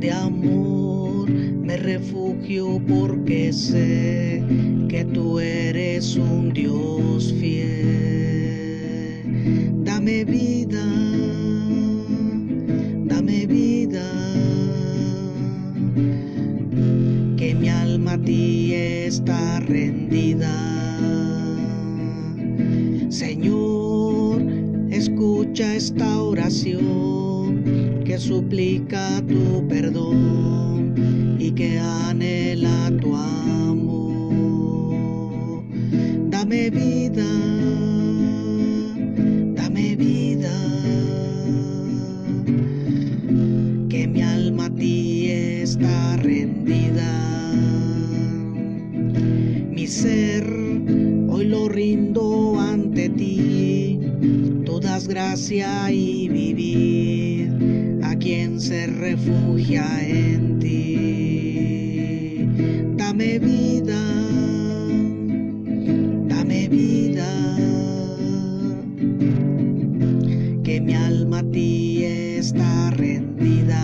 de amor me refugio porque sé que tú eres un Dios fiel. Dame vida, dame vida, a ti está rendida. Señor, escucha esta oración que suplica tu perdón y que anhela tu amor. Dame vida, dame vida, que mi alma a ti está rendida. Hoy lo rindo ante ti, tú das gracia y vivir a quien se refugia en ti. Dame vida, dame vida, que mi alma a ti está rendida.